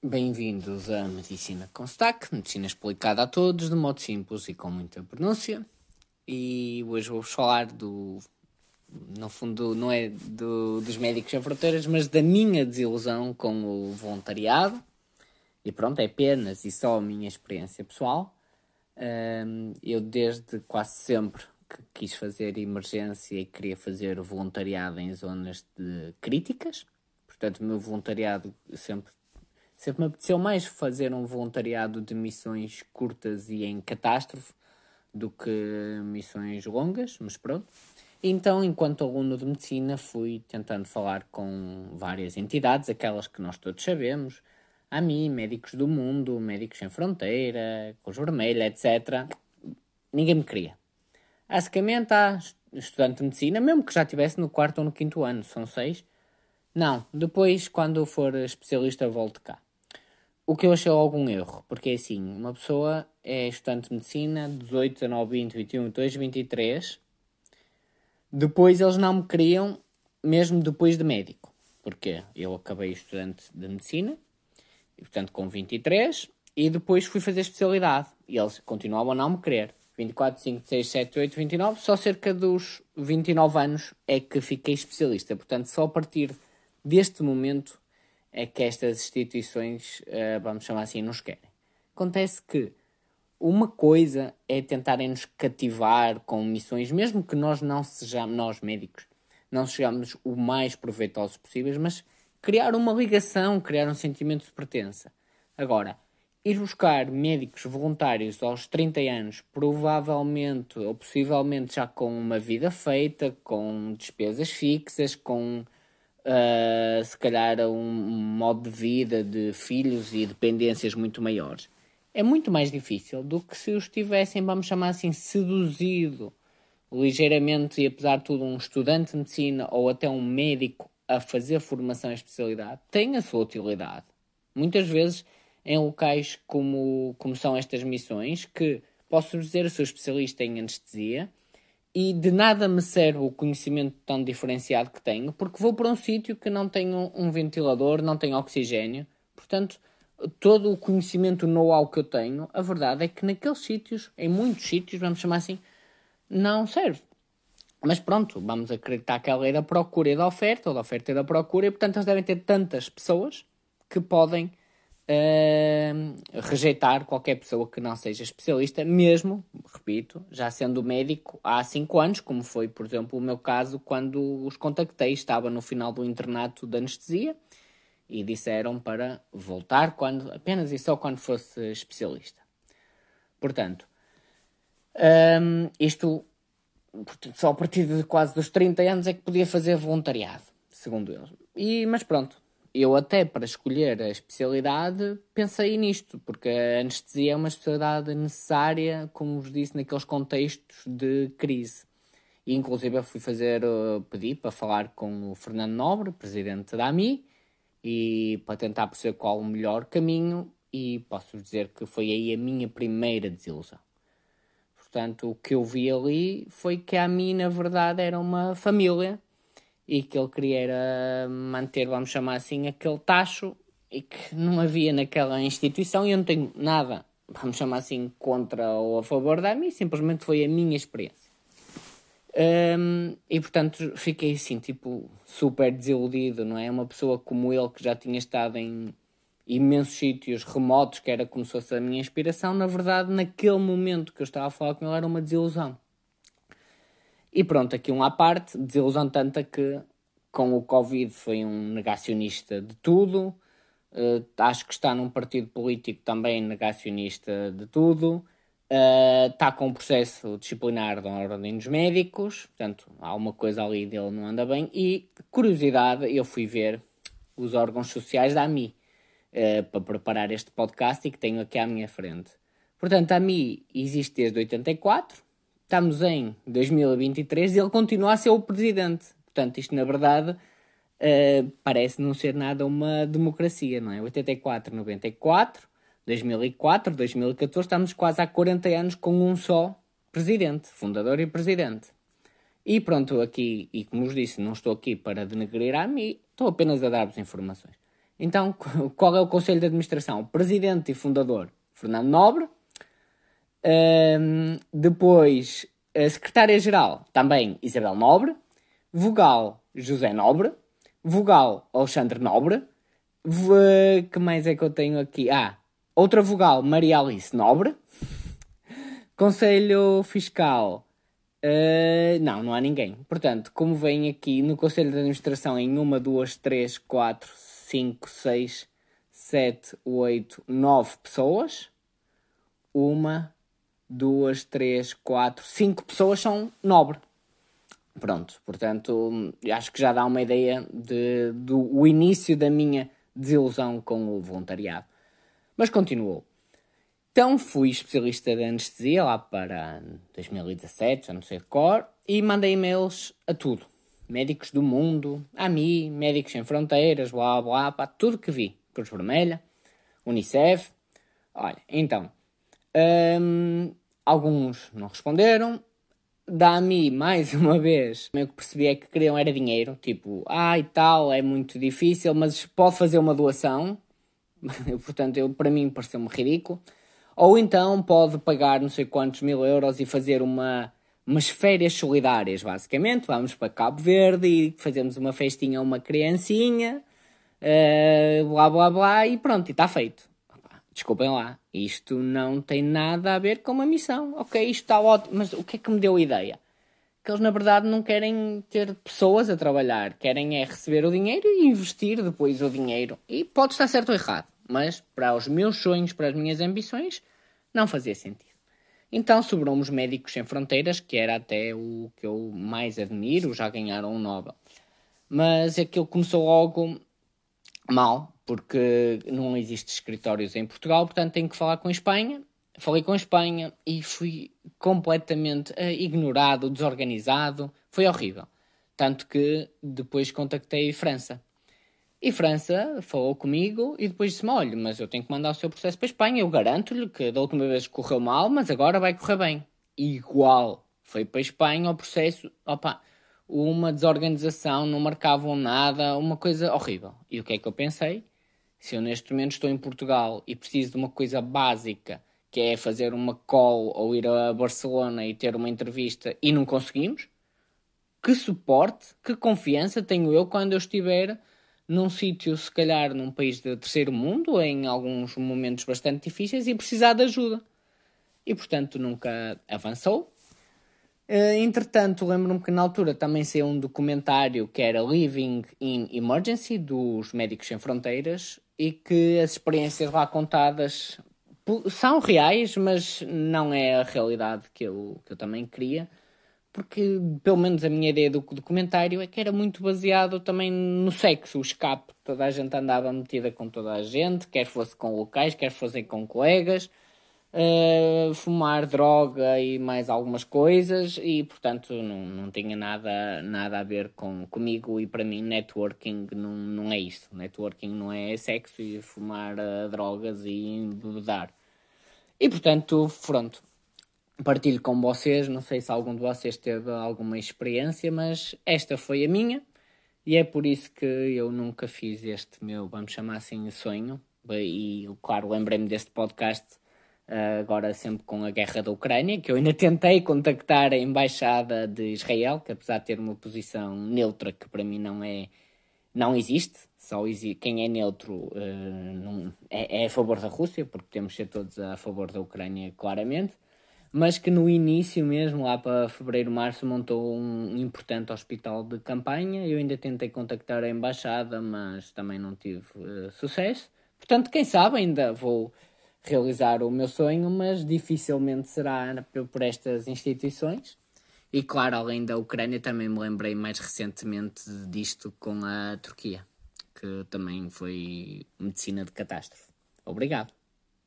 Bem-vindos à Medicina com Stack, medicina explicada a todos de modo simples e com muita pronúncia. E hoje vou-vos falar do. No fundo, não é do, dos Médicos Sem Fronteiras, mas da minha desilusão com o voluntariado. E pronto, é apenas e só a minha experiência pessoal. Eu, desde quase sempre que quis fazer emergência e queria fazer voluntariado em zonas de críticas, portanto, o meu voluntariado sempre Sempre me apeteceu mais fazer um voluntariado de missões curtas e em catástrofe do que missões longas, mas pronto. Então, enquanto aluno de medicina, fui tentando falar com várias entidades, aquelas que nós todos sabemos, a mim, Médicos do Mundo, Médicos Sem Fronteira, Cruz Vermelha, etc. Ninguém me queria. Basicamente, há estudante de medicina, mesmo que já estivesse no quarto ou no quinto ano, são seis. Não, depois, quando for especialista, volto cá. O que eu achei algum erro, porque é assim, uma pessoa é estudante de medicina, 18, 19, 20, 21, 22, 23. Depois eles não me queriam, mesmo depois de médico. Porque eu acabei estudante de medicina, e, portanto com 23, e depois fui fazer especialidade. E eles continuavam a não me querer. 24, 5, 6, 7, 8, 29, só cerca dos 29 anos é que fiquei especialista. Portanto, só a partir deste momento é que estas instituições, uh, vamos chamar assim, nos querem. Acontece que uma coisa é tentarem nos cativar com missões, mesmo que nós não sejamos, nós médicos, não sejamos o mais proveitosos possíveis, mas criar uma ligação, criar um sentimento de pertença. Agora, ir buscar médicos voluntários aos 30 anos, provavelmente ou possivelmente já com uma vida feita, com despesas fixas, com uh, se calhar a um modo de vida de filhos e dependências muito maiores. É muito mais difícil do que se os tivessem, vamos chamar assim, seduzido ligeiramente e apesar de tudo um estudante de medicina ou até um médico a fazer formação em especialidade tem a sua utilidade. Muitas vezes em locais como, como são estas missões que posso dizer sou especialista em anestesia e de nada me serve o conhecimento tão diferenciado que tenho, porque vou para um sítio que não tem um ventilador, não tem oxigênio, portanto, todo o conhecimento know-how que eu tenho, a verdade é que naqueles sítios, em muitos sítios, vamos chamar assim, não serve. Mas pronto, vamos acreditar que a lei da procura e da oferta, ou da oferta e da procura, e portanto eles devem ter tantas pessoas que podem rejeitar qualquer pessoa que não seja especialista, mesmo, repito, já sendo médico há 5 anos, como foi, por exemplo, o meu caso quando os contactei, estava no final do internato de anestesia e disseram para voltar quando, apenas e só quando fosse especialista. Portanto, um, isto só a partir de quase dos 30 anos é que podia fazer voluntariado, segundo eles. E, mas pronto, eu até para escolher a especialidade pensei nisto, porque a anestesia é uma especialidade necessária, como vos disse, naqueles contextos de crise. E inclusive eu fui fazer, uh, pedi para falar com o Fernando Nobre, presidente da AMI, e para tentar perceber qual o melhor caminho, e posso dizer que foi aí a minha primeira desilusão. Portanto, o que eu vi ali foi que a AMI, na verdade, era uma família e que ele queria era manter, vamos chamar assim, aquele tacho e que não havia naquela instituição e eu não tenho nada, vamos chamar assim, contra ou a favor da mim, simplesmente foi a minha experiência. Um, e portanto fiquei assim, tipo, super desiludido, não é? Uma pessoa como ele que já tinha estado em imensos sítios remotos, que era como se fosse a minha inspiração, na verdade, naquele momento que eu estava a falar com ele, era uma desilusão. E pronto, aqui um à parte, desilusão tanta que com o Covid foi um negacionista de tudo. Uh, acho que está num partido político também negacionista de tudo. Uh, está com um processo disciplinar da Ordem dos Médicos, portanto, há uma coisa ali dele não anda bem. E, curiosidade, eu fui ver os órgãos sociais da AMI uh, para preparar este podcast e que tenho aqui à minha frente. Portanto, a AMI existe desde 84, Estamos em 2023 e ele continua a ser o presidente. Portanto, isto na verdade uh, parece não ser nada uma democracia, não é? 84, 94, 2004, 2014, estamos quase há 40 anos com um só presidente, fundador e presidente. E pronto, aqui, e como vos disse, não estou aqui para denegrir a mim, estou apenas a dar-vos informações. Então, qual é o Conselho de Administração? Presidente e fundador Fernando Nobre. Um, depois, a Secretária-Geral, também Isabel Nobre. Vogal, José Nobre. Vogal, Alexandre Nobre. V que mais é que eu tenho aqui? Ah, outra vogal, Maria Alice Nobre. Conselho Fiscal. Uh, não, não há ninguém. Portanto, como vem aqui no Conselho de Administração em uma, duas, três, quatro, cinco, seis, sete, oito, nove pessoas. Uma, duas, três, quatro, cinco pessoas são nobre. Pronto, portanto, acho que já dá uma ideia de, do início da minha desilusão com o voluntariado. Mas continuou. Então fui especialista de anestesia lá para 2017, já não sei de cor, e mandei e-mails a tudo. Médicos do mundo, a mim, Médicos Sem Fronteiras, blá blá, para tudo que vi. Cruz Vermelha, Unicef. Olha, então, hum, alguns não responderam. Da AMI, mais uma vez, o que percebi é que queriam era dinheiro. Tipo, ah e tal, é muito difícil, mas pode fazer uma doação. Portanto, eu, para mim pareceu-me ridículo. Ou então pode pagar não sei quantos mil euros e fazer uma, umas férias solidárias, basicamente. Vamos para Cabo Verde e fazemos uma festinha a uma criancinha, uh, blá blá blá, e pronto, e está feito. Desculpem lá, isto não tem nada a ver com uma missão. Ok, isto está ótimo, mas o que é que me deu a ideia? Que eles na verdade não querem ter pessoas a trabalhar, querem é receber o dinheiro e investir depois o dinheiro. E pode estar certo ou errado, mas para os meus sonhos, para as minhas ambições, não fazia sentido. Então sobrou os Médicos Sem Fronteiras, que era até o que eu mais admiro, já ganharam um Nobel. Mas aquilo começou logo mal, porque não existe escritórios em Portugal, portanto tenho que falar com a Espanha. Falei com a Espanha e fui completamente uh, ignorado, desorganizado. Foi horrível. Tanto que depois contactei a França. E França falou comigo e depois disse-me: olha, mas eu tenho que mandar o seu processo para a Espanha. Eu garanto-lhe que da última vez correu mal, mas agora vai correr bem. igual. Foi para a Espanha o processo. Opa, uma desorganização, não marcavam nada, uma coisa horrível. E o que é que eu pensei? Se eu neste momento estou em Portugal e preciso de uma coisa básica, que é fazer uma call ou ir a Barcelona e ter uma entrevista e não conseguimos, que suporte, que confiança tenho eu quando eu estiver num sítio, se calhar num país de terceiro mundo, em alguns momentos bastante difíceis e precisar de ajuda. E portanto nunca avançou. Uh, entretanto, lembro-me que na altura também saiu um documentário que era Living in Emergency, dos Médicos Sem Fronteiras, e que as experiências lá contadas são reais, mas não é a realidade que eu, que eu também queria porque pelo menos a minha ideia do documentário é que era muito baseado também no sexo, o escape. Toda a gente andava metida com toda a gente, quer fosse com locais, quer fossem com colegas, uh, fumar droga e mais algumas coisas, e portanto não, não tinha nada, nada a ver com, comigo. E para mim, networking não, não é isso. Networking não é sexo e fumar uh, drogas e bebedar. E portanto, pronto, partilho com vocês. Não sei se algum de vocês teve alguma experiência, mas esta foi a minha e é por isso que eu nunca fiz este meu, vamos chamar assim, sonho. E, claro, lembrei-me deste podcast agora sempre com a guerra da Ucrânia, que eu ainda tentei contactar a embaixada de Israel, que apesar de ter uma posição neutra, que para mim não é, não existe, só quem é neutro uh, não, é, é a favor da Rússia, porque temos de ser todos a favor da Ucrânia, claramente mas que no início mesmo, lá para fevereiro, março, montou um importante hospital de campanha. Eu ainda tentei contactar a embaixada, mas também não tive uh, sucesso. Portanto, quem sabe ainda vou realizar o meu sonho, mas dificilmente será por estas instituições. E claro, além da Ucrânia, também me lembrei mais recentemente disto com a Turquia, que também foi medicina de catástrofe. Obrigado.